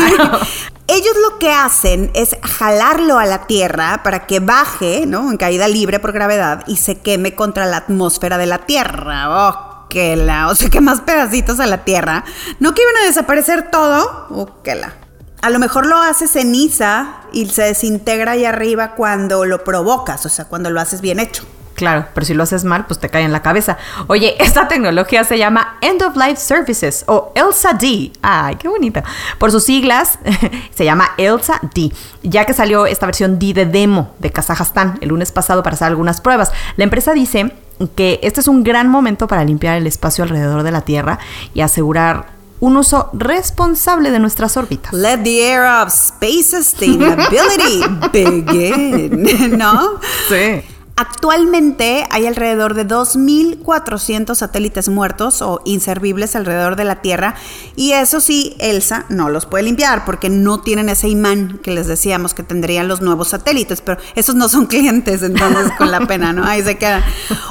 Ellos lo que hacen es jalarlo a la Tierra para que baje, ¿no? En caída libre por gravedad y se queme contra la atmósfera de la Tierra. Oh, que la, o sea, que más pedacitos a la Tierra. No que iban a desaparecer todo, oh, que la. A lo mejor lo hace ceniza y se desintegra ahí arriba cuando lo provocas, o sea, cuando lo haces bien hecho. Claro, pero si lo haces mal, pues te cae en la cabeza. Oye, esta tecnología se llama End of Life Services o ELSA-D. Ay, qué bonita. Por sus siglas, se llama ELSA-D, ya que salió esta versión D de demo de Kazajstán el lunes pasado para hacer algunas pruebas. La empresa dice que este es un gran momento para limpiar el espacio alrededor de la Tierra y asegurar un uso responsable de nuestras órbitas. Let the era of space sustainability begin, ¿no? Sí. Actualmente hay alrededor de 2.400 satélites muertos o inservibles alrededor de la Tierra y eso sí, ELSA no los puede limpiar porque no tienen ese imán que les decíamos que tendrían los nuevos satélites, pero esos no son clientes, entonces con la pena, ¿no? Ahí se quedan.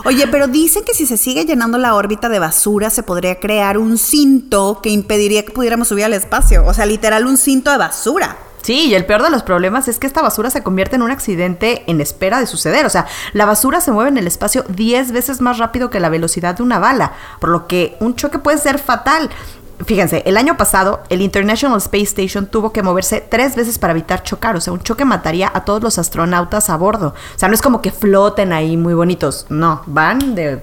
Oye, pero dicen que si se sigue llenando la órbita de basura se podría crear un cinto que impediría que pudiéramos subir al espacio, o sea, literal un cinto de basura. Sí, y el peor de los problemas es que esta basura se convierte en un accidente en espera de suceder. O sea, la basura se mueve en el espacio 10 veces más rápido que la velocidad de una bala, por lo que un choque puede ser fatal. Fíjense, el año pasado el International Space Station tuvo que moverse tres veces para evitar chocar. O sea, un choque mataría a todos los astronautas a bordo. O sea, no es como que floten ahí muy bonitos. No, van de...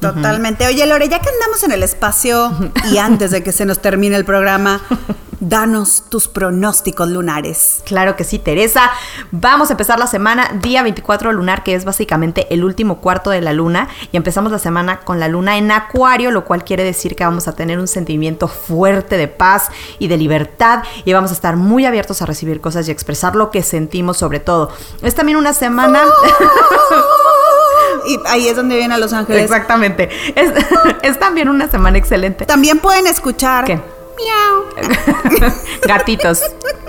totalmente. Oye, Lore, ya que andamos en el espacio y antes de que se nos termine el programa, Danos tus pronósticos lunares. Claro que sí, Teresa. Vamos a empezar la semana día 24 lunar, que es básicamente el último cuarto de la luna. Y empezamos la semana con la luna en acuario, lo cual quiere decir que vamos a tener un sentimiento fuerte de paz y de libertad. Y vamos a estar muy abiertos a recibir cosas y expresar lo que sentimos sobre todo. Es también una semana... y ahí es donde vienen a Los Ángeles. Exactamente. Es, es, también una semana excelente. También pueden escuchar... ¿Qué? Miau. gatitos.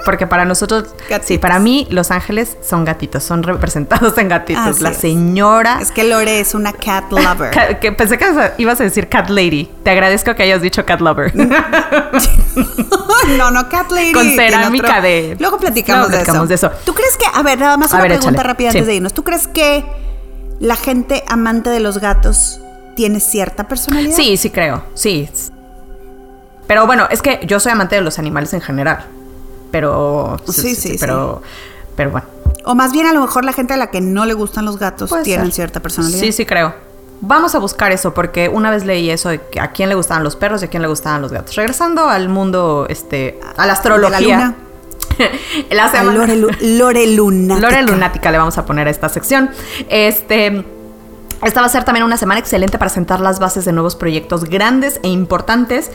Porque para nosotros, Gatitos. sí, para mí los ángeles son gatitos, son representados en gatitos. Así la señora... Es que Lore es una cat lover. Ca- que pensé que ibas a decir cat lady. Te agradezco que hayas dicho cat lover. no, no, cat lady. Con cerámica otro- de- Luego platicamos, Luego platicamos de, de eso. eso. ¿Tú crees que, a ver, nada más A una ver, pregunta échale. rápida Sí. antes de irnos. ¿Tú crees que la gente amante de los gatos tiene cierta personalidad? Sí, sí creo, sí. Pero bueno, es que yo soy amante de los animales en general. Pero... Sí, sí, Pero, pero bueno. O más bien a lo mejor la gente a la que no le gustan los gatos Puede tienen ser. cierta personalidad. Sí, sí creo. Vamos a buscar eso porque una vez leí eso de que a quién le gustaban los perros y a quién le gustaban los gatos. Regresando al mundo, este, a la astrología. De la luna. la semana- Lore, Lore Luna. Lore Lunática le vamos a poner a esta sección. Este. Esta va a ser también una semana excelente para sentar las bases de nuevos proyectos grandes e importantes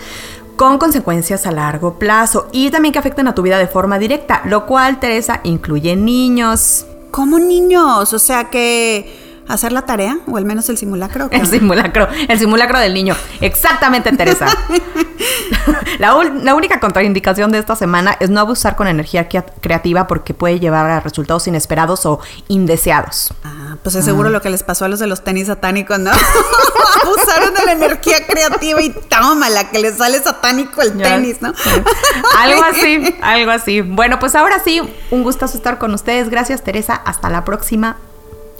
con consecuencias a largo plazo y también que afecten a tu vida de forma directa, lo cual, Teresa, incluye niños. Como niños, o sea que hacer la tarea, o al menos el simulacro. El simulacro, el simulacro del niño. Exactamente, Teresa. la, única contraindicación de esta semana es no abusar con energía crea- creativa porque puede llevar a resultados inesperados o indeseados. Ah, pues es seguro lo que les pasó a los de los tenis satánicos, ¿no? Abusaron de la energía creativa y tómala, que les sale satánico el Ya. tenis, ¿no? algo así, algo así. Bueno, pues ahora sí, un gustazo estar con ustedes. Gracias, Teresa. Hasta la próxima.